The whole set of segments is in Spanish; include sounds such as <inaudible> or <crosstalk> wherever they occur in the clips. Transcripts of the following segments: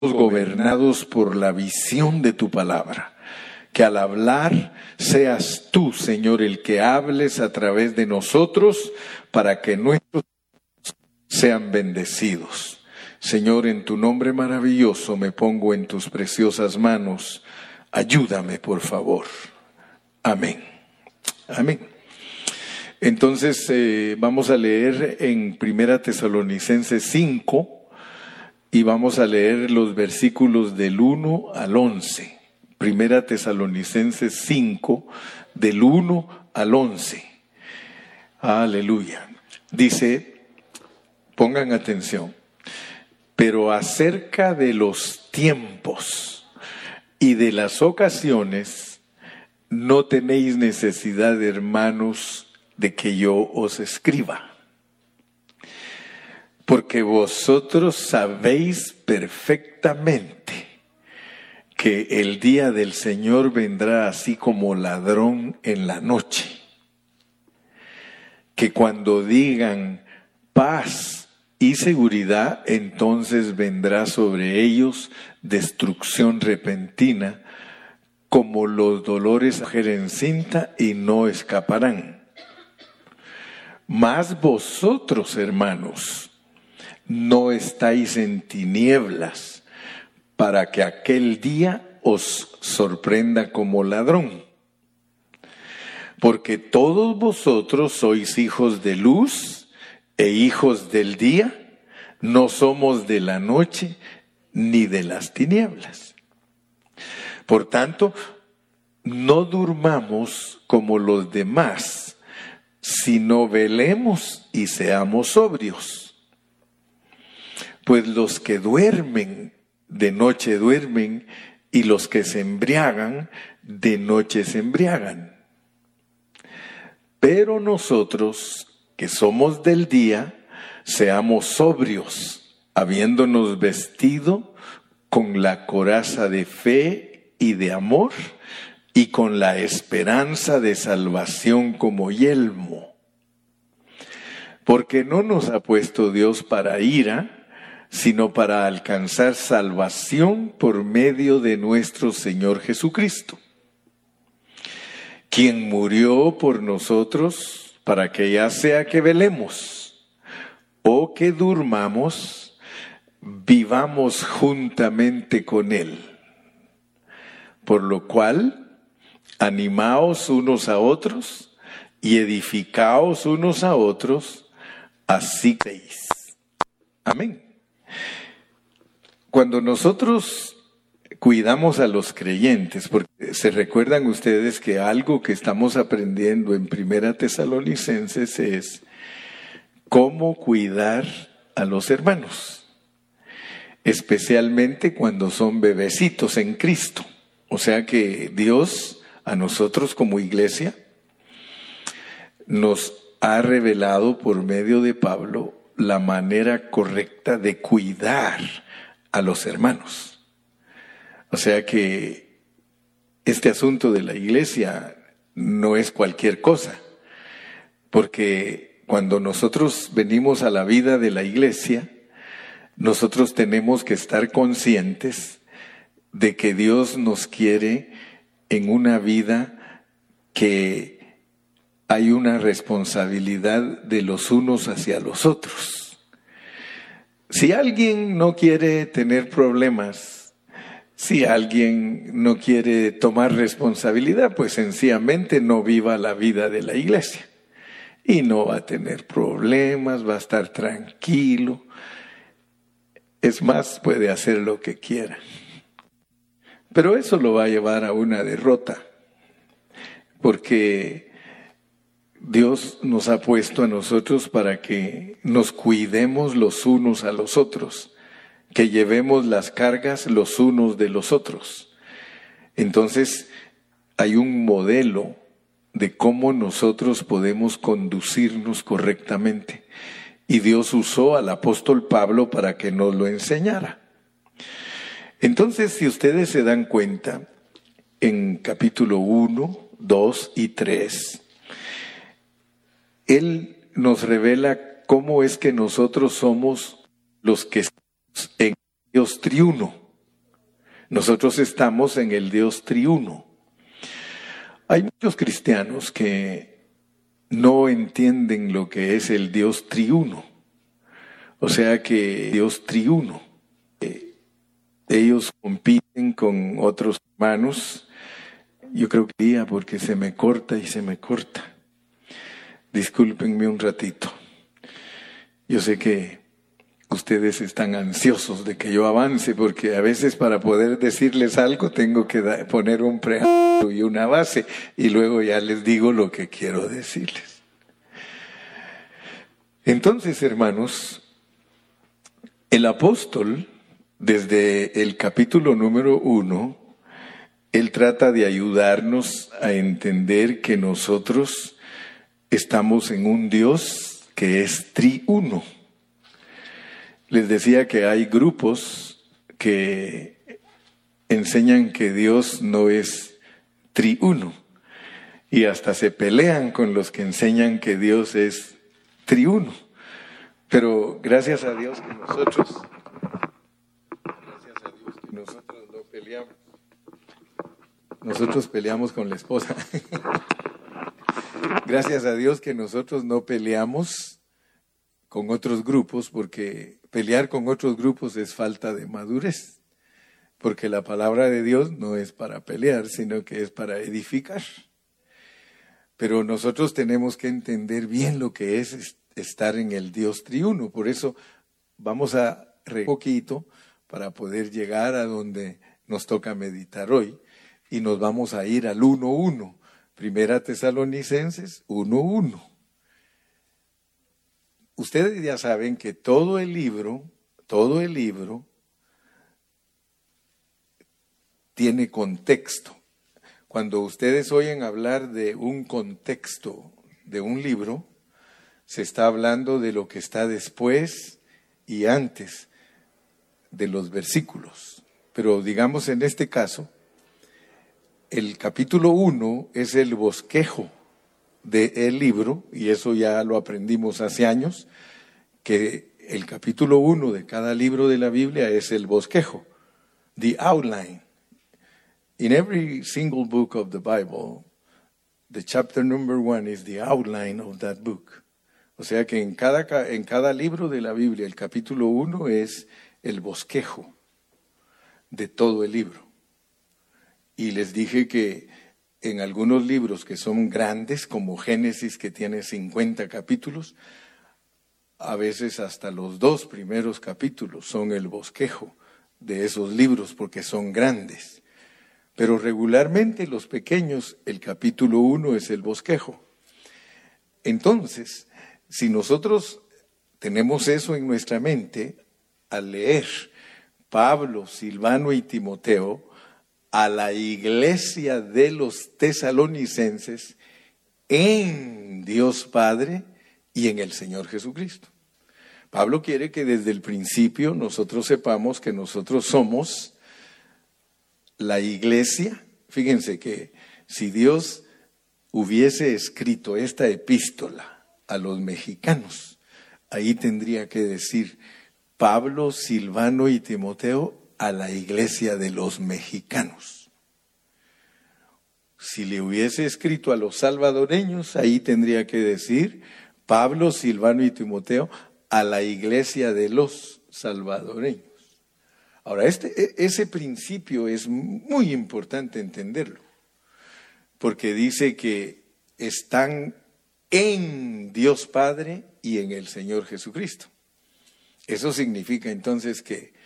gobernados por la visión de tu palabra. Que al hablar seas tú, Señor, el que hables a través de nosotros para que nuestros sean bendecidos. Señor, en tu nombre maravilloso me pongo en tus preciosas manos. Ayúdame, por favor. Amén. Amén. Entonces eh, vamos a leer en Primera Tesalonicenses 5 y vamos a leer los versículos del 1 al 11. Primera Tesalonicenses 5 del 1 al 11. Aleluya. Dice, pongan atención, pero acerca de los tiempos y de las ocasiones, no tenéis necesidad, hermanos, de que yo os escriba. Porque vosotros sabéis perfectamente que el día del Señor vendrá así como ladrón en la noche. Que cuando digan paz y seguridad, entonces vendrá sobre ellos destrucción repentina, como los dolores a cinta y no escaparán. Mas vosotros, hermanos, no estáis en tinieblas para que aquel día os sorprenda como ladrón. Porque todos vosotros sois hijos de luz e hijos del día, no somos de la noche ni de las tinieblas. Por tanto, no durmamos como los demás sino velemos y seamos sobrios. Pues los que duermen, de noche duermen, y los que se embriagan, de noche se embriagan. Pero nosotros, que somos del día, seamos sobrios, habiéndonos vestido con la coraza de fe y de amor, y con la esperanza de salvación como yelmo. Porque no nos ha puesto Dios para ira, sino para alcanzar salvación por medio de nuestro Señor Jesucristo, quien murió por nosotros para que ya sea que velemos o que durmamos, vivamos juntamente con Él. Por lo cual, animaos unos a otros y edificaos unos a otros, así creéis. Amén. Cuando nosotros cuidamos a los creyentes, porque se recuerdan ustedes que algo que estamos aprendiendo en Primera Tesalonicenses es cómo cuidar a los hermanos, especialmente cuando son bebecitos en Cristo. O sea que Dios a nosotros como iglesia, nos ha revelado por medio de Pablo la manera correcta de cuidar a los hermanos. O sea que este asunto de la iglesia no es cualquier cosa, porque cuando nosotros venimos a la vida de la iglesia, nosotros tenemos que estar conscientes de que Dios nos quiere en una vida que hay una responsabilidad de los unos hacia los otros. Si alguien no quiere tener problemas, si alguien no quiere tomar responsabilidad, pues sencillamente no viva la vida de la iglesia. Y no va a tener problemas, va a estar tranquilo. Es más, puede hacer lo que quiera. Pero eso lo va a llevar a una derrota, porque Dios nos ha puesto a nosotros para que nos cuidemos los unos a los otros, que llevemos las cargas los unos de los otros. Entonces, hay un modelo de cómo nosotros podemos conducirnos correctamente. Y Dios usó al apóstol Pablo para que nos lo enseñara. Entonces, si ustedes se dan cuenta, en capítulo 1, 2 y 3, Él nos revela cómo es que nosotros somos los que estamos en Dios triuno. Nosotros estamos en el Dios triuno. Hay muchos cristianos que no entienden lo que es el Dios triuno. O sea que Dios triuno. Ellos compiten con otros hermanos. Yo creo que día porque se me corta y se me corta. Discúlpenme un ratito. Yo sé que ustedes están ansiosos de que yo avance, porque a veces para poder decirles algo tengo que poner un preámbulo y una base, y luego ya les digo lo que quiero decirles. Entonces, hermanos, el apóstol, desde el capítulo número uno, él trata de ayudarnos a entender que nosotros estamos en un Dios que es triuno. Les decía que hay grupos que enseñan que Dios no es triuno y hasta se pelean con los que enseñan que Dios es triuno. Pero gracias a Dios que nosotros, gracias a Dios que nosotros no peleamos. Nosotros peleamos con la esposa. <laughs> gracias a Dios que nosotros no peleamos con otros grupos porque pelear con otros grupos es falta de madurez, porque la palabra de Dios no es para pelear, sino que es para edificar. Pero nosotros tenemos que entender bien lo que es estar en el Dios triuno. Por eso vamos a re poquito para poder llegar a donde nos toca meditar hoy y nos vamos a ir al 1.1. Primera Tesalonicenses 1.1. Ustedes ya saben que todo el libro, todo el libro tiene contexto. Cuando ustedes oyen hablar de un contexto de un libro, se está hablando de lo que está después y antes de los versículos. Pero digamos en este caso, el capítulo 1 es el bosquejo del libro, y eso ya lo aprendimos hace años, que el capítulo uno de cada libro de la Biblia es el bosquejo, the outline. In every single book of the Bible, the chapter number one is the outline of that book. O sea que en cada, en cada libro de la Biblia, el capítulo uno es el bosquejo de todo el libro. Y les dije que en algunos libros que son grandes, como Génesis, que tiene 50 capítulos, a veces hasta los dos primeros capítulos son el bosquejo de esos libros porque son grandes. Pero regularmente los pequeños, el capítulo uno es el bosquejo. Entonces, si nosotros tenemos eso en nuestra mente, al leer Pablo, Silvano y Timoteo, a la iglesia de los tesalonicenses en Dios Padre y en el Señor Jesucristo. Pablo quiere que desde el principio nosotros sepamos que nosotros somos la iglesia. Fíjense que si Dios hubiese escrito esta epístola a los mexicanos, ahí tendría que decir Pablo, Silvano y Timoteo a la iglesia de los mexicanos. Si le hubiese escrito a los salvadoreños, ahí tendría que decir Pablo, Silvano y Timoteo a la iglesia de los salvadoreños. Ahora, este, e, ese principio es muy importante entenderlo, porque dice que están en Dios Padre y en el Señor Jesucristo. Eso significa entonces que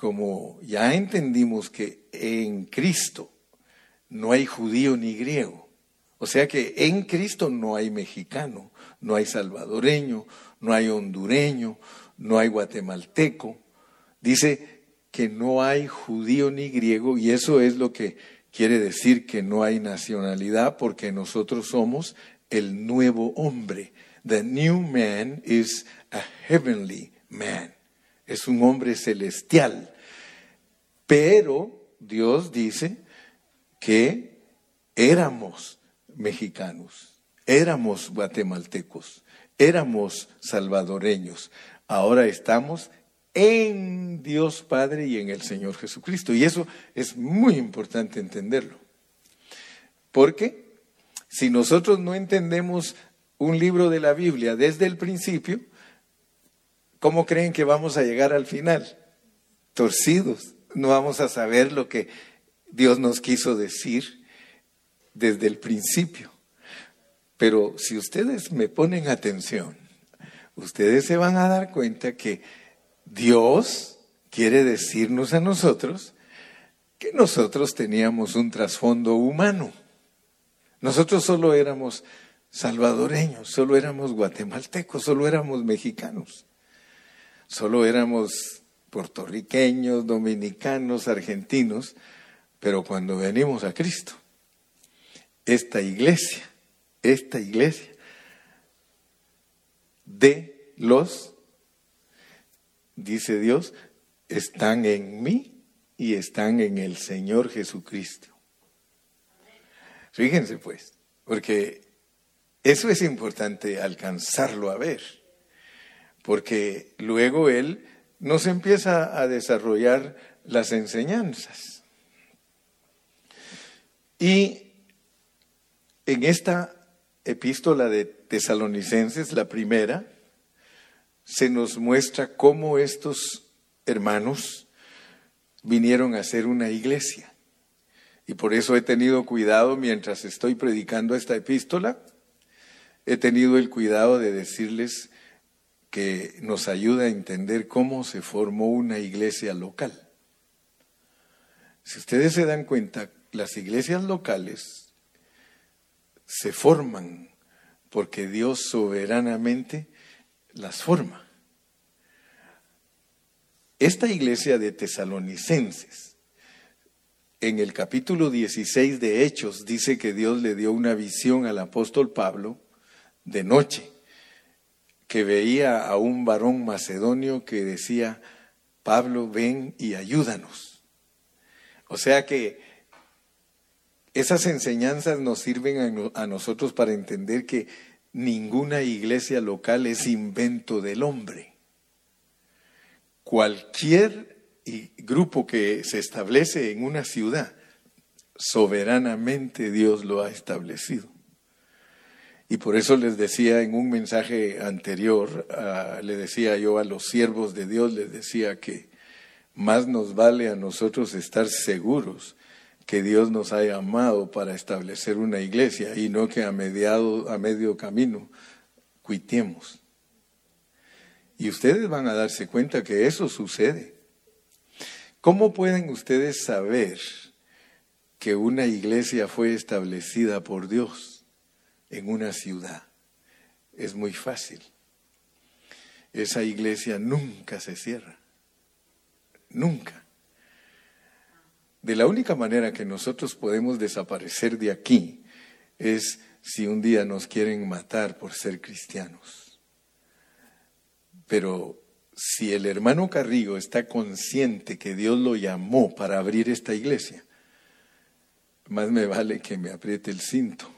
como ya entendimos que en Cristo no hay judío ni griego, o sea que en Cristo no hay mexicano, no hay salvadoreño, no hay hondureño, no hay guatemalteco. Dice que no hay judío ni griego y eso es lo que quiere decir que no hay nacionalidad porque nosotros somos el nuevo hombre. The new man is a heavenly man es un hombre celestial. Pero Dios dice que éramos mexicanos, éramos guatemaltecos, éramos salvadoreños. Ahora estamos en Dios Padre y en el Señor Jesucristo. Y eso es muy importante entenderlo. Porque si nosotros no entendemos un libro de la Biblia desde el principio, ¿cómo creen que vamos a llegar al final? Torcidos. No vamos a saber lo que Dios nos quiso decir desde el principio. Pero si ustedes me ponen atención, ustedes se van a dar cuenta que Dios quiere decirnos a nosotros que nosotros teníamos un trasfondo humano. Nosotros solo éramos salvadoreños, solo éramos guatemaltecos, solo éramos mexicanos, solo éramos puertorriqueños, dominicanos, argentinos, pero cuando venimos a Cristo, esta iglesia, esta iglesia de los, dice Dios, están en mí y están en el Señor Jesucristo. Fíjense pues, porque eso es importante alcanzarlo a ver, porque luego Él nos empieza a desarrollar las enseñanzas. Y en esta epístola de tesalonicenses, la primera, se nos muestra cómo estos hermanos vinieron a ser una iglesia. Y por eso he tenido cuidado mientras estoy predicando esta epístola, he tenido el cuidado de decirles que nos ayuda a entender cómo se formó una iglesia local. Si ustedes se dan cuenta, las iglesias locales se forman porque Dios soberanamente las forma. Esta iglesia de tesalonicenses, en el capítulo 16 de Hechos, dice que Dios le dio una visión al apóstol Pablo de noche, que veía a un varón macedonio que decía, Pablo, ven y ayúdanos. O sea que esas enseñanzas nos sirven a, nosotros para entender que ninguna iglesia local es invento del hombre. Cualquier grupo que se establece en una ciudad, soberanamente Dios lo ha establecido. Y por eso les decía en un mensaje anterior, ah, le decía yo a los siervos de Dios, les decía que más nos vale a nosotros estar seguros que Dios nos ha llamado para establecer una iglesia y no que a, mediado, a medio camino cuitiemos. Y ustedes van a darse cuenta que eso sucede. ¿Cómo pueden ustedes saber que una iglesia fue establecida por Dios en una ciudad? Es muy fácil. Esa iglesia nunca se cierra. Nunca. De la única manera que nosotros podemos desaparecer de aquí es si un día nos quieren matar por ser cristianos. Pero si el hermano Carrillo está consciente que Dios lo llamó para abrir esta iglesia, más me vale que me apriete el cinto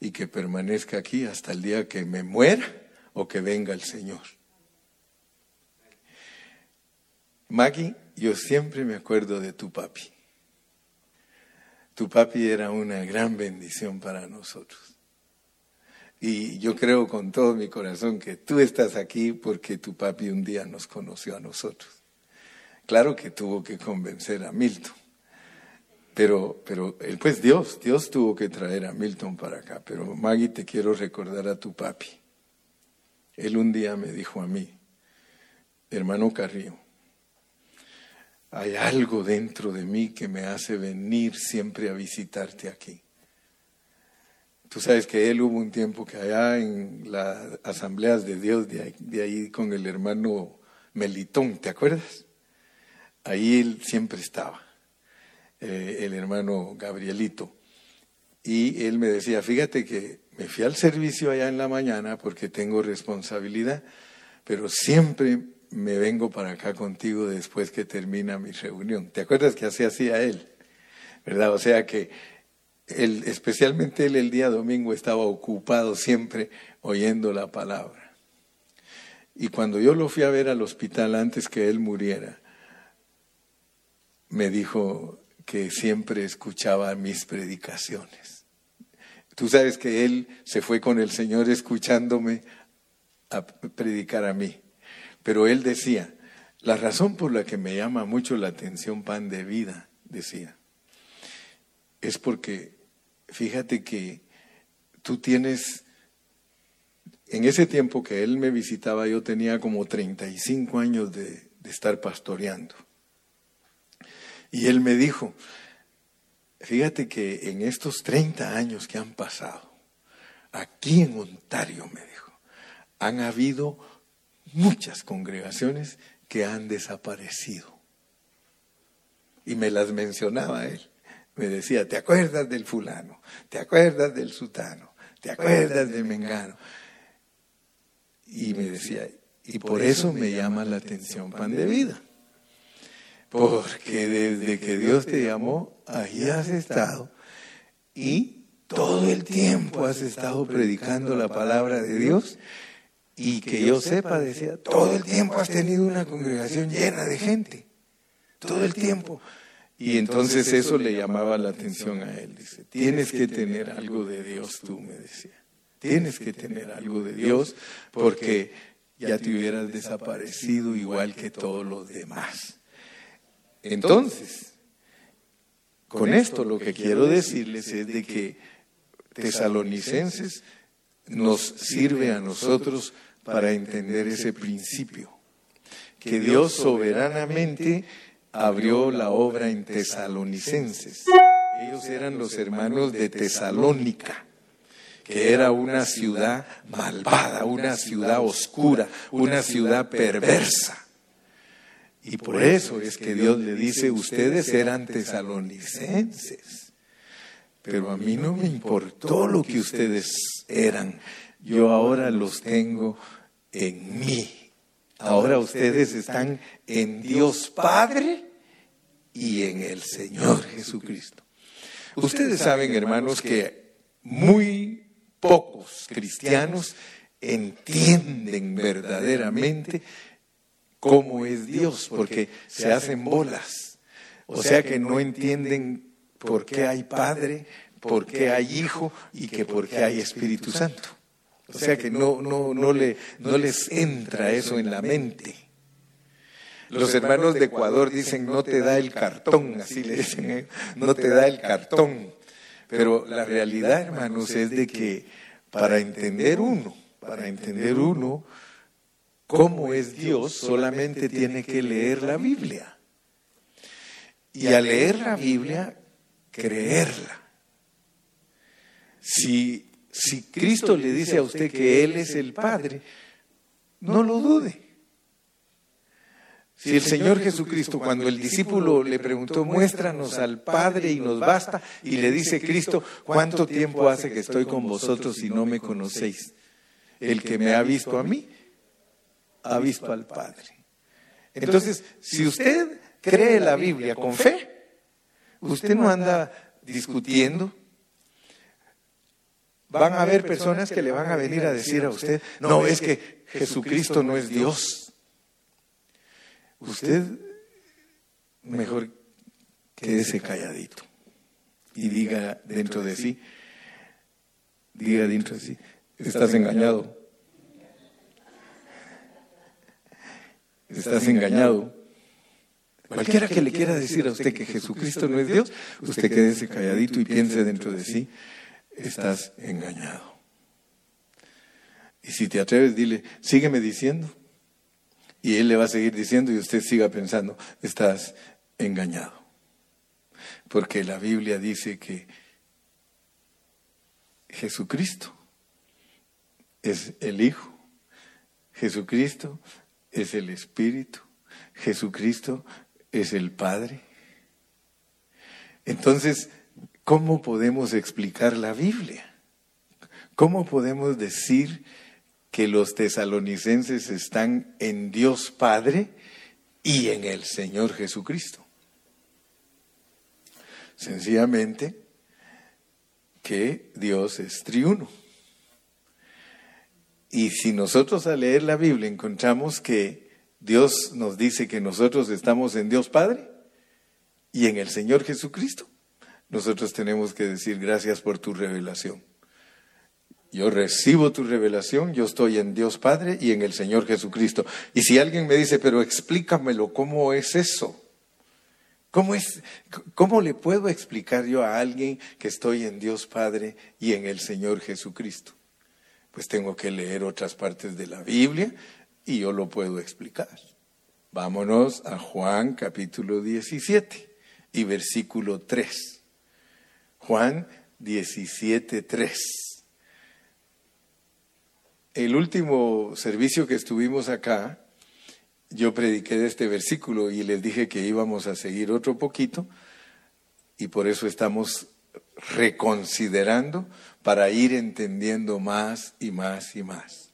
y que permanezca aquí hasta el día que me muera o que venga el Señor. Maggie, yo siempre me acuerdo de tu papi. Tu papi era una gran bendición para nosotros. Y yo creo con todo mi corazón que tú estás aquí porque tu papi un día nos conoció a nosotros. Claro que tuvo que convencer a Milton, pero, pero él pues Dios, Dios tuvo que traer a Milton para acá. Pero Maggie, te quiero recordar a tu papi. Él un día me dijo a mí, hermano Carrillo, hay algo dentro de mí que me hace venir siempre a visitarte aquí. Tú sabes que él hubo un tiempo que allá en las asambleas de Dios, de ahí, con el hermano Melitón, ¿te acuerdas? Ahí él siempre estaba, eh, el hermano Gabrielito. Y él me decía, fíjate que me fui al servicio allá en la mañana porque tengo responsabilidad, pero siempre me vengo para acá contigo después que termina mi reunión. ¿Te acuerdas que así hacía él? ¿Verdad? O sea que él, especialmente él el día domingo estaba ocupado siempre oyendo la palabra. Y cuando yo lo fui a ver al hospital antes que él muriera, me dijo que siempre escuchaba mis predicaciones. Tú sabes que él se fue con el Señor escuchándome a predicar a mí. Pero él decía, la razón por la que me llama mucho la atención pan de vida, decía, es porque fíjate que tú tienes, en ese tiempo que él me visitaba yo tenía como 35 años de, de estar pastoreando. Y él me dijo, fíjate que en estos 30 años que han pasado, aquí en Ontario, me dijo, han habido muchas congregaciones que han desaparecido. Y me las mencionaba él. Me decía, ¿te acuerdas del fulano? ¿Te acuerdas del sutano? ¿Te acuerdas de Mengano? Y me decía, y por eso me llama la atención pan de vida. Porque desde que Dios te llamó, ahí has estado. Y todo el tiempo has estado predicando la palabra de Dios y que yo sepa, decía, todo el tiempo has tenido una congregación llena de gente, todo el tiempo. Y entonces eso le llamaba la atención a él. Dice, tienes que tener algo de Dios tú, me decía. Tienes que tener algo de Dios porque ya te hubieras desaparecido igual que todos los demás. Entonces, con esto lo que quiero decirles es de que tesalonicenses nos sirve a nosotros para entender ese principio, que Dios soberanamente abrió la obra en tesalonicenses. Ellos eran los hermanos de Tesalónica, que era una ciudad malvada, una ciudad oscura, una ciudad perversa. Y por eso es que Dios le dice, ustedes eran tesalonicenses pero a mí no me importó lo que ustedes eran. Yo ahora los tengo en mí. Ahora ustedes están en Dios Padre y en el Señor Jesucristo. Ustedes saben, hermanos, que muy pocos cristianos entienden verdaderamente cómo es Dios, porque se hacen bolas. O sea que no entienden por qué hay Padre, por qué hay Hijo y que por qué hay Espíritu Santo. O sea que no, no, no, le, no les entra eso en la mente. Los hermanos de Ecuador dicen, no te da el cartón, así le dicen, no te da el cartón. Pero la realidad, hermanos, es de que para entender uno, para entender uno cómo es Dios, solamente tiene que leer la Biblia. Y al leer la Biblia creerla. Si, si Cristo le dice a usted que Él es el Padre, no lo dude. Si el Señor Jesucristo, cuando el discípulo le preguntó, muéstranos al Padre y nos basta, y le dice Cristo, ¿cuánto tiempo hace que estoy con vosotros y no me conocéis? El que me ha visto a mí, ha visto al Padre. Entonces, si usted cree la Biblia con fe, Usted no anda discutiendo. Van a haber personas que le van a venir a decir a usted, no, es que Jesucristo no es Dios. Usted mejor quédese calladito y diga dentro de sí, diga dentro de sí, estás engañado. Estás engañado. Cualquiera que le quiera decir a usted que Jesucristo no es Dios, usted quédese calladito y piense dentro de sí, estás engañado. Y si te atreves, dile, sígueme diciendo. Y él le va a seguir diciendo y usted siga pensando, estás engañado. Porque la Biblia dice que Jesucristo es el Hijo, Jesucristo es el Espíritu, Jesucristo es el Padre. Entonces, ¿cómo podemos explicar la Biblia? ¿Cómo podemos decir que los tesalonicenses están en Dios Padre y en el Señor Jesucristo? Sencillamente que Dios es triuno. Y si nosotros al leer la Biblia encontramos que Dios nos dice que nosotros estamos en Dios Padre y en el Señor Jesucristo, nosotros tenemos que decir gracias por tu revelación. Yo recibo tu revelación, yo estoy en Dios Padre y en el Señor Jesucristo. Y si alguien me dice, pero explícamelo, ¿cómo es eso? ¿Cómo, es, ¿Cómo le puedo explicar yo a alguien que estoy en Dios Padre y en el Señor Jesucristo? Pues tengo que leer otras partes de la Biblia y yo lo puedo explicar. Vámonos a Juan capítulo 17 y versículo 3. Juan 17, 3. El último servicio que estuvimos acá, yo prediqué de este versículo y les dije que íbamos a seguir otro poquito y por eso estamos reconsiderando para ir entendiendo más y más y más.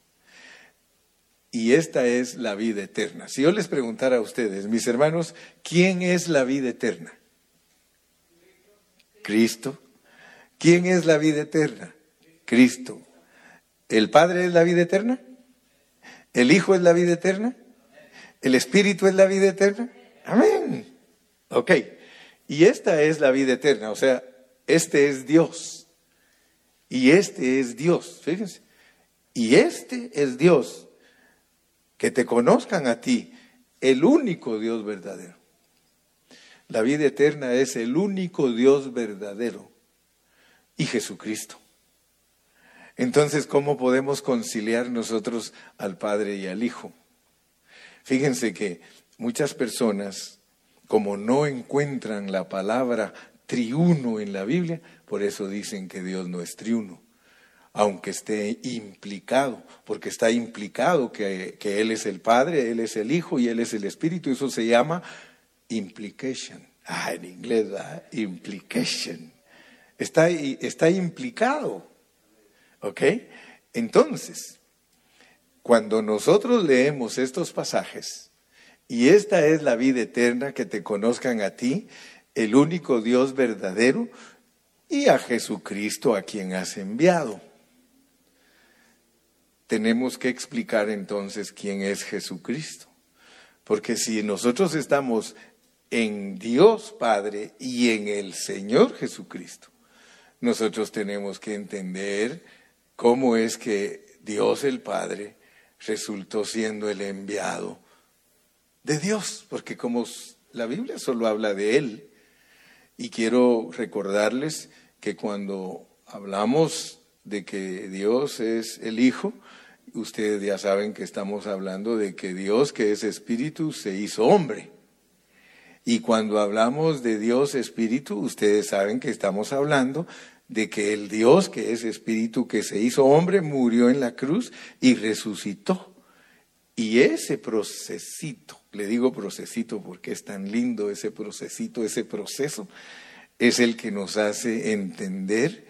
Y esta es la vida eterna. Si yo les preguntara a ustedes, mis hermanos, ¿quién es la vida eterna? Cristo. ¿Quién es la vida eterna? Cristo. ¿El Padre es la vida eterna? ¿El Hijo es la vida eterna? ¿El Espíritu es la vida eterna? Amén. Ok. Y esta es la vida eterna, o sea, este es Dios. Y este es Dios, fíjense. Y este es Dios. Que te conozcan a ti, el único Dios verdadero. La vida eterna es el único Dios verdadero y Jesucristo. Entonces, ¿cómo podemos conciliar nosotros al Padre y al Hijo? Fíjense que muchas personas, como no encuentran la palabra triuno en la Biblia, por eso dicen que Dios no es triuno, aunque esté implicado, porque está implicado que, Él es el Padre, Él es el Hijo y Él es el Espíritu, eso se llama implication. Ah, en inglés, implication. Está, está implicado. ¿Ok? Entonces, cuando nosotros leemos estos pasajes, y esta es la vida eterna, que te conozcan a ti, el único Dios verdadero, y a Jesucristo a quien has enviado. Tenemos que explicar entonces quién es Jesucristo. Porque si nosotros estamos en Dios Padre y en el Señor Jesucristo. Nosotros tenemos que entender cómo es que Dios el Padre resultó siendo el enviado de Dios, porque como la Biblia solo habla de Él, y quiero recordarles que cuando hablamos de que Dios es el Hijo, ustedes ya saben que estamos hablando de que Dios, que es Espíritu, se hizo hombre. Y cuando hablamos de Dios Espíritu, ustedes saben que estamos hablando de que el Dios que es Espíritu, que se hizo hombre, murió en la cruz y resucitó. Y ese procesito, le digo procesito porque es tan lindo ese procesito, ese proceso, es el que nos hace entender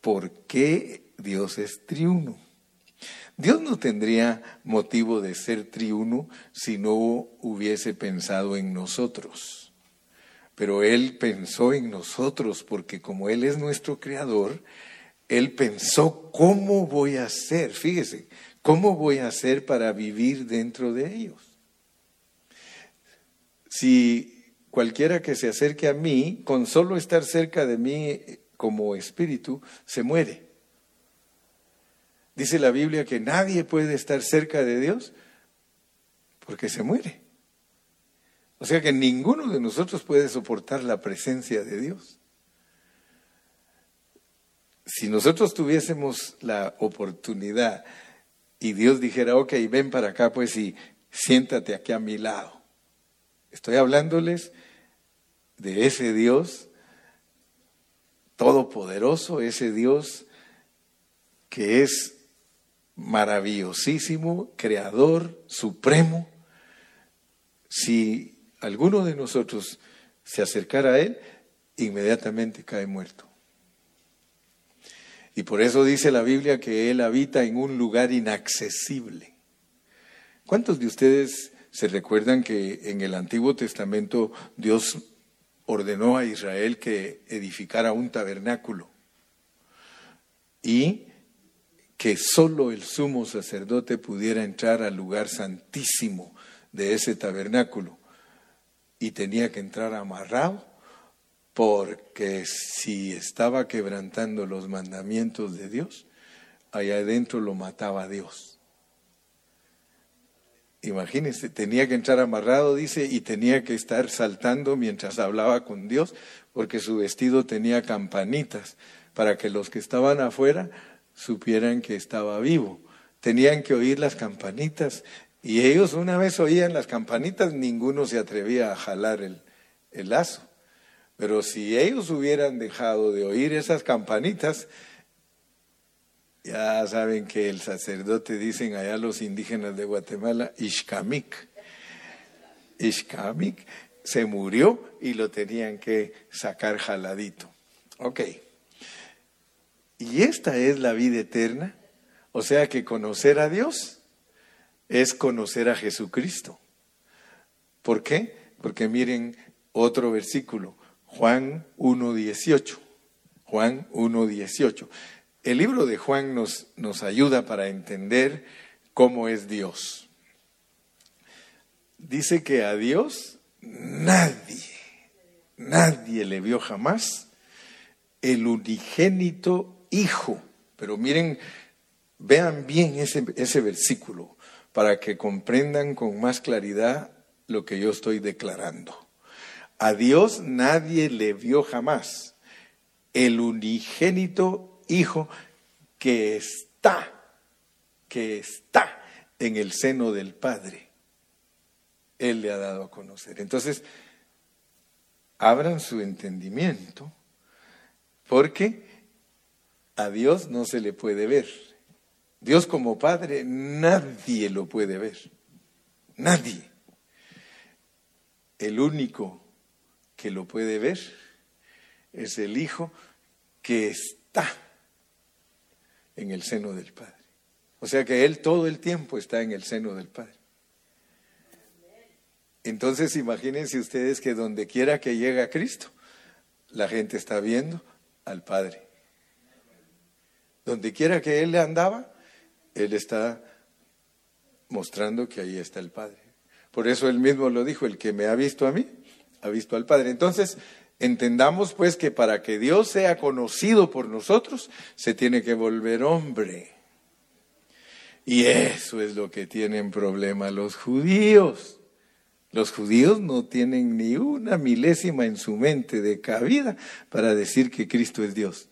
por qué Dios es triuno. Dios no tendría motivo de ser triuno si no hubiese pensado en nosotros. Pero Él pensó en nosotros porque como Él es nuestro creador, Él pensó cómo voy a hacer, fíjese, cómo voy a hacer para vivir dentro de ellos. Si cualquiera que se acerque a mí, con solo estar cerca de mí como espíritu, se muere. Dice la Biblia que nadie puede estar cerca de Dios porque se muere. O sea que ninguno de nosotros puede soportar la presencia de Dios. Si nosotros tuviésemos la oportunidad y Dios dijera, ok, ven para acá pues y siéntate aquí a mi lado. Estoy hablándoles de ese Dios todopoderoso, ese Dios que es maravillosísimo, creador, supremo, si alguno de nosotros se acercara a Él, inmediatamente cae muerto. Y por eso dice la Biblia que Él habita en un lugar inaccesible. ¿Cuántos de ustedes se recuerdan que en el Antiguo Testamento Dios ordenó a Israel que edificara un tabernáculo? Y que solo el sumo sacerdote pudiera entrar al lugar santísimo de ese tabernáculo y tenía que entrar amarrado porque si estaba quebrantando los mandamientos de Dios, allá adentro lo mataba Dios. Imagínense, tenía que entrar amarrado, dice, y tenía que estar saltando mientras hablaba con Dios, porque su vestido tenía campanitas, para que los que estaban afuera supieran que estaba vivo. Tenían que oír las campanitas, y ellos una vez oían las campanitas, ninguno se atrevía a jalar el, el lazo. Pero si ellos hubieran dejado de oír esas campanitas, ya saben que el sacerdote, dicen allá los indígenas de Guatemala, Ishkamik. Ishkamik se murió y lo tenían que sacar jaladito. Ok. Y esta es la vida eterna. O sea que conocer a Dios es conocer a Jesucristo. ¿Por qué? Porque miren otro versículo. Juan 1.18. Juan 1.18. El libro de Juan nos, nos ayuda para entender cómo es Dios. Dice que a Dios nadie, nadie le vio jamás el unigénito Hijo. Pero miren, vean bien ese, ese versículo para que comprendan con más claridad lo que yo estoy declarando. A Dios nadie le vio jamás. El unigénito Hijo que está, que está en el seno del Padre. Él le ha dado a conocer. Entonces, abran su entendimiento, porque a Dios no se le puede ver. Dios como Padre, nadie lo puede ver. Nadie. El único que lo puede ver es el Hijo que está en el seno del Padre. O sea que Él todo el tiempo está en el seno del Padre. Entonces imagínense ustedes que donde quiera que llega Cristo, la gente está viendo al Padre. Donde quiera que Él andaba, Él está mostrando que ahí está el Padre. Por eso Él mismo lo dijo, el que me ha visto a mí, ha visto al Padre. Entonces, entendamos pues que para que Dios sea conocido por nosotros, se tiene que volver hombre. Y eso es lo que tienen problema los judíos. Los judíos no tienen ni una milésima en su mente de cabida para decir que Cristo es Dios.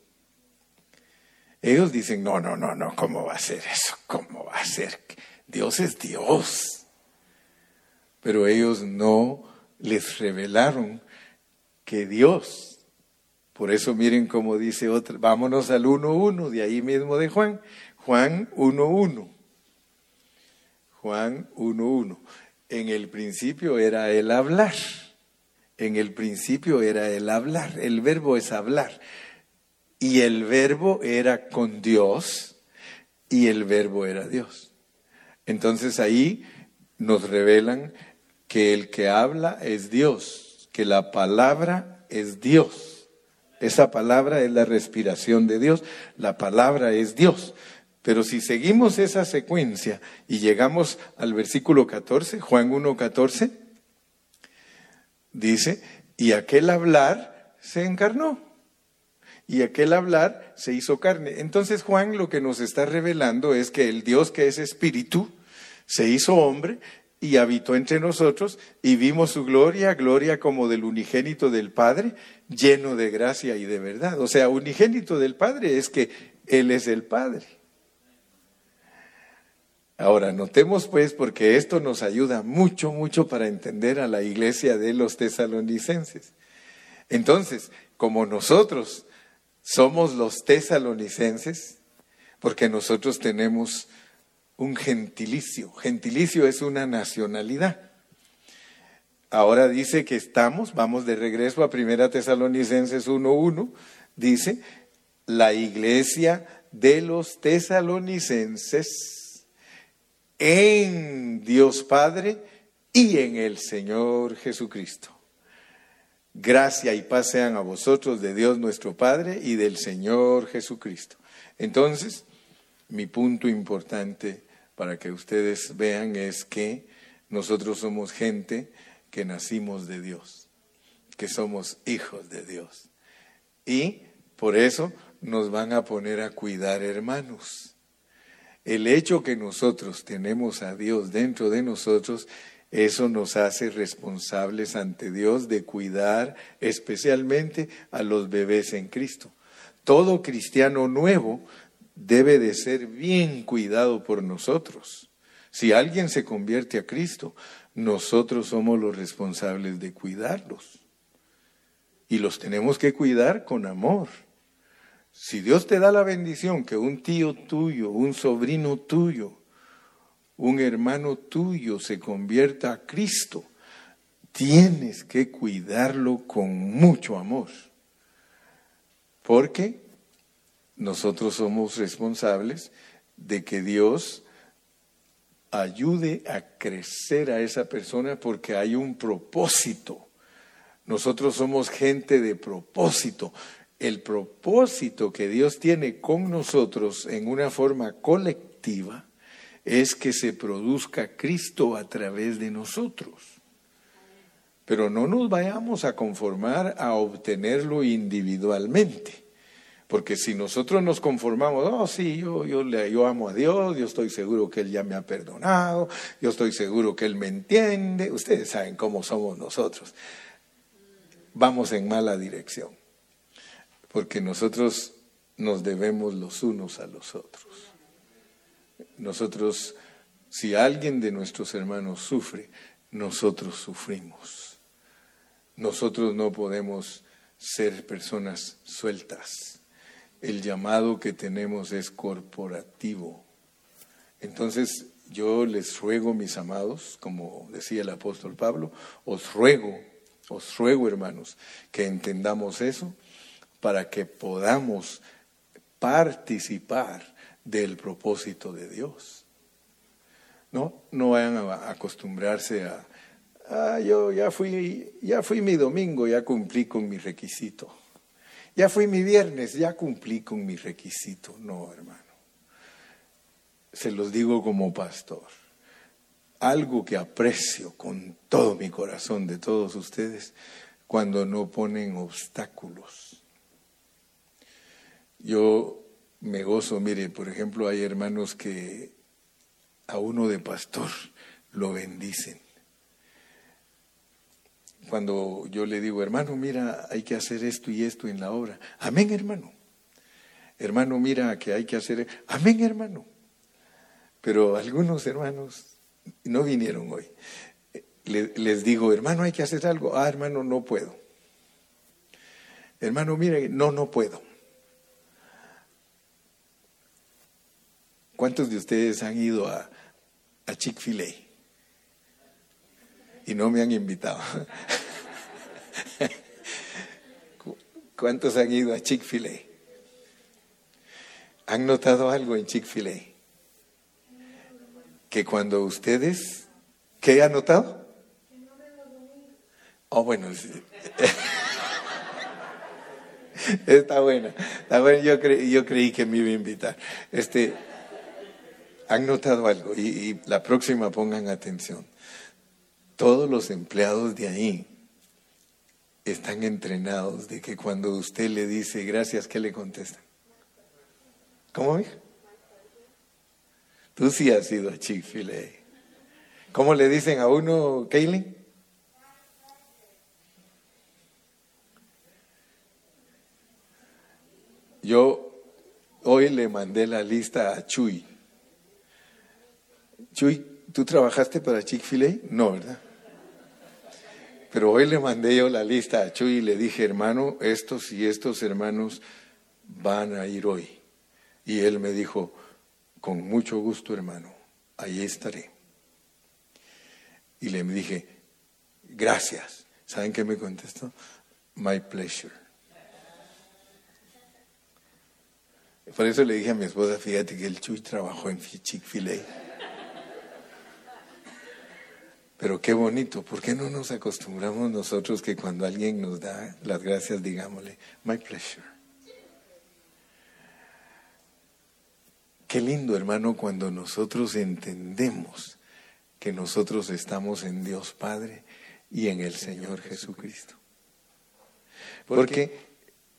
Ellos dicen, no, no, no, no, ¿cómo va a ser eso? ¿Cómo va a ser? Dios es Dios. Pero ellos no les revelaron que Dios, por eso miren cómo dice otra, vámonos al 1.1, de ahí mismo de Juan, Juan 1.1. Juan 1.1. En el principio era el hablar. En el principio era el hablar. El verbo es hablar. Y el verbo era con Dios y el verbo era Dios. Entonces ahí nos revelan que el que habla es Dios, que la palabra es Dios. Esa palabra es la respiración de Dios, la palabra es Dios. Pero si seguimos esa secuencia y llegamos al versículo 14, Juan 1, 14, dice, y aquel hablar se encarnó, y aquel hablar se hizo carne. Entonces Juan lo que nos está revelando es que el Dios que es espíritu se hizo hombre y habitó entre nosotros y vimos su gloria, gloria como del unigénito del Padre, lleno de gracia y de verdad. O sea, unigénito del Padre es que Él es el Padre. Ahora, notemos pues, porque esto nos ayuda mucho, mucho para entender a la iglesia de los tesalonicenses. Entonces, como nosotros somos los tesalonicenses, porque nosotros tenemos un gentilicio. Gentilicio es una nacionalidad. Ahora dice que estamos, vamos de regreso a Primera Tesalonicenses 1.1, dice, la iglesia de los tesalonicenses en Dios Padre y en el Señor Jesucristo. Gracia y paz sean a vosotros de Dios nuestro Padre y del Señor Jesucristo. Entonces, mi punto importante para que ustedes vean es que nosotros somos gente que nacimos de Dios, que somos hijos de Dios. Y por eso nos van a poner a cuidar hermanos. El hecho que nosotros tenemos a Dios dentro de nosotros, eso nos hace responsables ante Dios de cuidar especialmente a los bebés en Cristo. Todo cristiano nuevo debe de ser bien cuidado por nosotros. Si alguien se convierte a Cristo, nosotros somos los responsables de cuidarlos. Y los tenemos que cuidar con amor. Si Dios te da la bendición que un tío tuyo, un sobrino tuyo, un hermano tuyo se convierta a Cristo, tienes que cuidarlo con mucho amor. Porque nosotros somos responsables de que Dios ayude a crecer a esa persona porque hay un propósito. Nosotros somos gente de propósito. El propósito que Dios tiene con nosotros en una forma colectiva es que se produzca Cristo a través de nosotros. Pero no nos vayamos a conformar a obtenerlo individualmente. Porque si nosotros nos conformamos, oh sí, yo, amo a Dios, yo estoy seguro que Él ya me ha perdonado, yo estoy seguro que Él me entiende, ustedes saben cómo somos nosotros. Vamos en mala dirección, porque nosotros nos debemos los unos a los otros. Nosotros, si alguien de nuestros hermanos sufre, nosotros sufrimos. Nosotros no podemos ser personas sueltas el llamado que tenemos es corporativo. Entonces yo les ruego, mis amados, como decía el apóstol Pablo, os ruego, os ruego hermanos, que entendamos eso para que podamos participar del propósito de Dios. No, no vayan a acostumbrarse a, ah, yo ya fui, ya fui mi domingo, ya cumplí con mi requisito. Ya fui mi viernes, ya cumplí con mi requisito. No, hermano. Se los digo como pastor. Algo que aprecio con todo mi corazón de todos ustedes cuando no ponen obstáculos. Yo me gozo, mire, por ejemplo, hay hermanos que a uno de pastor lo bendicen cuando yo le digo, hermano, mira, hay que hacer esto y esto en la obra. Amén, hermano. Hermano, mira que hay que hacer. Amén, hermano. Pero algunos hermanos no vinieron hoy. les digo, hermano, hay que hacer algo. Ah, hermano, no puedo. Hermano, mira, no, no puedo. ¿Cuántos de ustedes han ido a, a Chick-fil-A? Y no me han invitado. <laughs> ¿Cuántos han ido a Chick-fil-A? ¿Han notado algo en Chick-fil-A? Que cuando ustedes, ¿qué han notado? Oh, bueno, <laughs> está buena, está buena. Yo, creí que me iba a invitar. Este, han notado algo y la próxima pongan atención todos los empleados de ahí están entrenados de que cuando usted le dice gracias, ¿qué le contestan? ¿Cómo, hija? Tú sí has ido a Chick-fil-A. ¿Cómo le dicen a uno, Kaylin? Yo hoy le mandé la lista a Chuy. Chuy, ¿tú trabajaste para Chick-fil-A? No, ¿verdad? Pero hoy le mandé yo la lista a Chuy y le dije, hermano, estos y estos hermanos van a ir hoy. Y él me dijo, con mucho gusto, hermano, ahí estaré. Y le dije, gracias. ¿Saben qué me contestó? My pleasure. Por eso le dije a mi esposa, fíjate que el Chuy trabajó en Chick-fil-A. Pero qué bonito, ¿por qué no nos acostumbramos nosotros que cuando alguien nos da las gracias, digámosle, my pleasure? Qué lindo, hermano, cuando nosotros entendemos que nosotros estamos en Dios Padre y en el Señor Jesucristo. Porque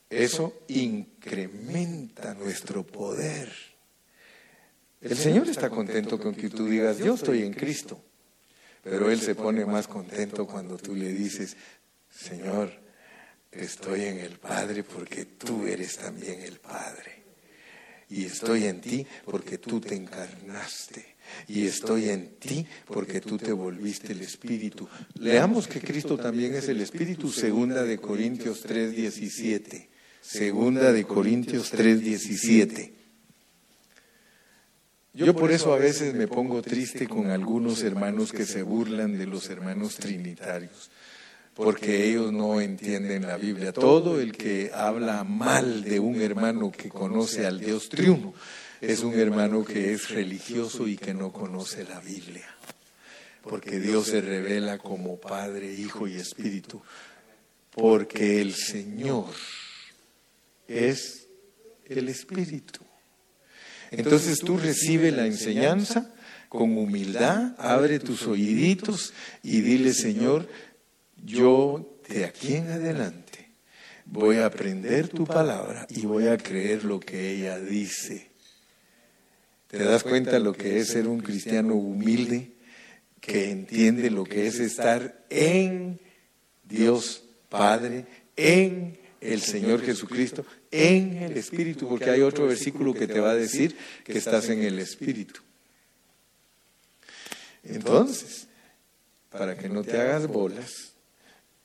eso incrementa nuestro poder. El Señor está contento con que tú digas, yo estoy en Cristo. Pero Él se pone más contento cuando tú le dices, Señor, estoy en el Padre porque tú eres también el Padre. Y estoy en ti porque tú te encarnaste. Y estoy en ti porque tú te volviste el Espíritu. Leamos que Cristo también es el Espíritu, segunda de Corintios 3:17. Segunda de Corintios 3:17. Yo por eso a veces me pongo triste con algunos hermanos que se burlan de los hermanos trinitarios, porque ellos no entienden la Biblia. Todo el que habla mal de un hermano que conoce al Dios triuno es un hermano que es religioso y que no conoce la Biblia, porque Dios se revela como Padre, Hijo y Espíritu, porque el Señor es el Espíritu. Entonces tú recibes la enseñanza con humildad, abre tus oíditos y dile, Señor, yo de aquí en adelante voy a aprender tu palabra y voy a creer lo que ella dice. ¿Te das cuenta lo que es ser un cristiano humilde que entiende lo que es estar en Dios Padre, en el Señor Jesucristo en el Espíritu, porque hay otro versículo que te va a decir que estás en el Espíritu. Entonces, para que no te hagas bolas,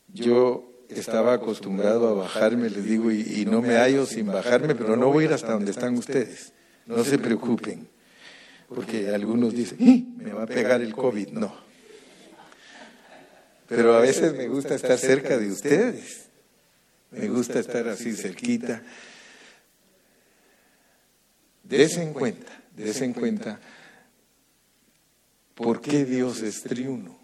yo estaba acostumbrado a bajarme, les digo, y, no me hallo sin bajarme, pero no voy a ir hasta donde están ustedes. No se preocupen, porque algunos dicen, me va a pegar el COVID. No. Pero a veces me gusta estar cerca de ustedes. Me gusta estar así cerquita. Desen en cuenta, desen en cuenta por qué Dios es triuno.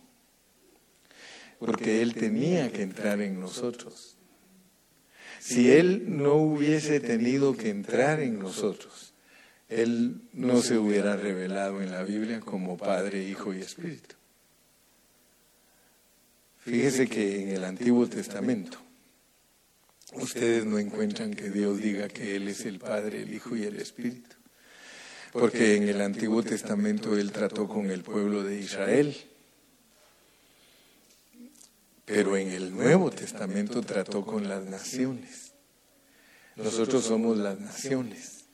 Porque Él tenía que entrar en nosotros. Si Él no hubiese tenido que entrar en nosotros, Él no se hubiera revelado en la Biblia como Padre, Hijo y Espíritu. Fíjese que en el Antiguo Testamento ustedes no encuentran que Dios diga que Él es el Padre, el Hijo y el Espíritu. Porque en el Antiguo Testamento Él trató con el pueblo de Israel. Pero en el Nuevo Testamento trató con las naciones. Nosotros somos las naciones.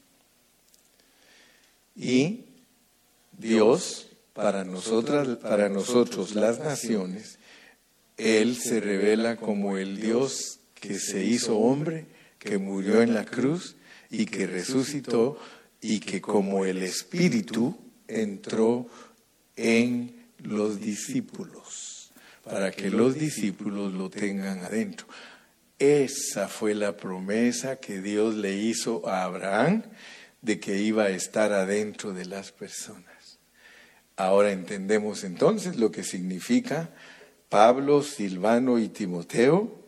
Y Dios, para nosotras, para nosotros las naciones, Él se revela como el Dios que se hizo hombre, que murió en la cruz y que resucitó y que como el Espíritu entró en los discípulos, para que los discípulos lo tengan adentro. Esa fue la promesa que Dios le hizo a Abraham de que iba a estar adentro de las personas. Ahora entendemos entonces lo que significa Pablo, Silvano y Timoteo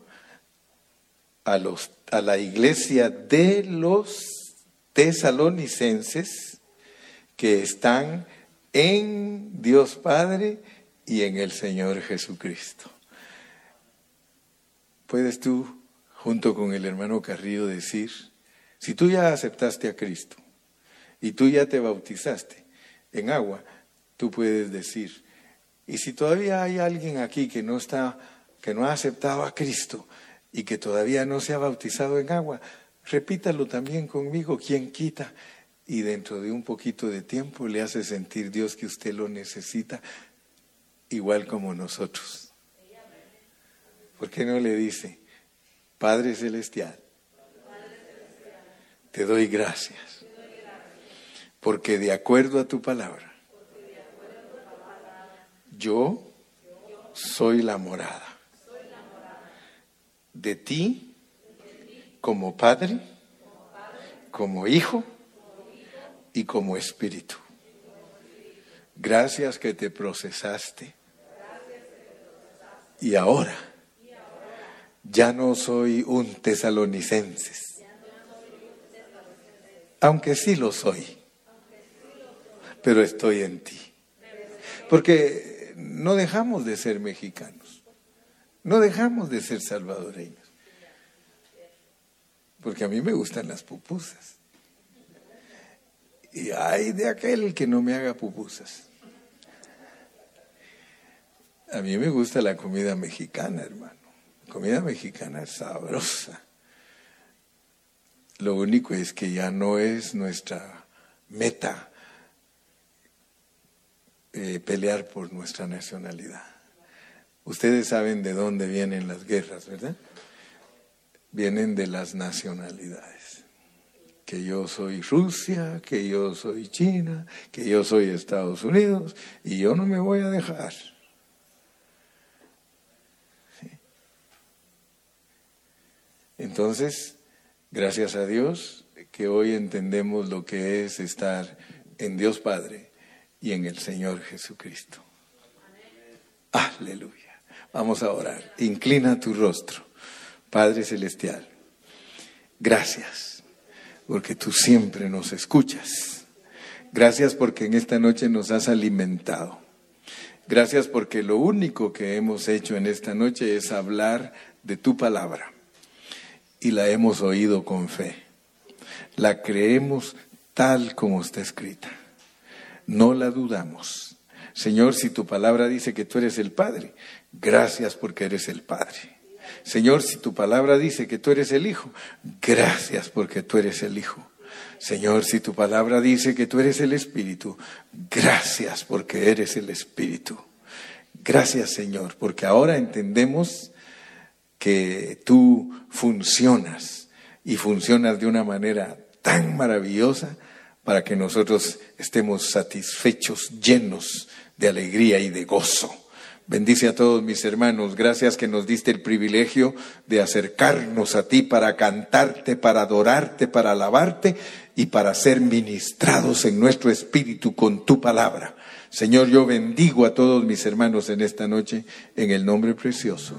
a, los, a la iglesia de los tesalonicenses que están en Dios Padre y en el Señor Jesucristo. ¿Puedes tú, junto con el hermano Carrillo, decir, si tú ya aceptaste a Cristo y tú ya te bautizaste en agua, tú puedes decir, y si todavía hay alguien aquí que no está, que no ha aceptado a Cristo, y que todavía no se ha bautizado en agua, repítalo también conmigo, quien quita? Y dentro de un poquito de tiempo le hace sentir Dios que usted lo necesita, igual como nosotros. ¿Por qué no le dice, Padre Celestial, te doy gracias, porque de acuerdo a tu palabra, yo soy la morada de ti como Padre, como Hijo y como Espíritu. Gracias que te procesaste. Y ahora ya no soy un tesalonicense, aunque sí lo soy. pero estoy en ti. Porque no dejamos de ser mexicanos, no dejamos de ser salvadoreños. Porque a mí me gustan las pupusas. Y hay de aquel que no me haga pupusas. A mí me gusta la comida mexicana, hermano. Comida mexicana es sabrosa. Lo único es que ya no es nuestra meta eh, pelear por nuestra nacionalidad. Ustedes saben de dónde vienen las guerras, ¿verdad? Vienen de las nacionalidades. Que yo soy Rusia, que yo soy China, que yo soy Estados Unidos, y yo no me voy a dejar. Entonces, gracias a Dios que hoy entendemos lo que es estar en Dios Padre y en el Señor Jesucristo. Aleluya. Vamos a orar. Inclina tu rostro, Padre Celestial. Gracias, porque tú siempre nos escuchas. Gracias porque en esta noche nos has alimentado. Gracias porque lo único que hemos hecho en esta noche es hablar de tu palabra y la hemos oído con fe. La creemos tal como está escrita. No la dudamos. Señor, si tu palabra dice que tú eres el Padre, gracias porque eres el Padre. Señor, si tu palabra dice que tú eres el Hijo, gracias porque tú eres el Hijo. Señor, si tu palabra dice que tú eres el Espíritu, gracias porque eres el Espíritu. Gracias, Señor, porque ahora entendemos que tú funcionas y funcionas de una manera tan maravillosa para que nosotros estemos satisfechos, llenos de alegría y de gozo. Bendice a todos mis hermanos. Gracias que nos diste el privilegio de acercarnos a ti para cantarte, para adorarte, para alabarte y para ser ministrados en nuestro espíritu con tu palabra. Señor, yo bendigo a todos mis hermanos en esta noche en el nombre precioso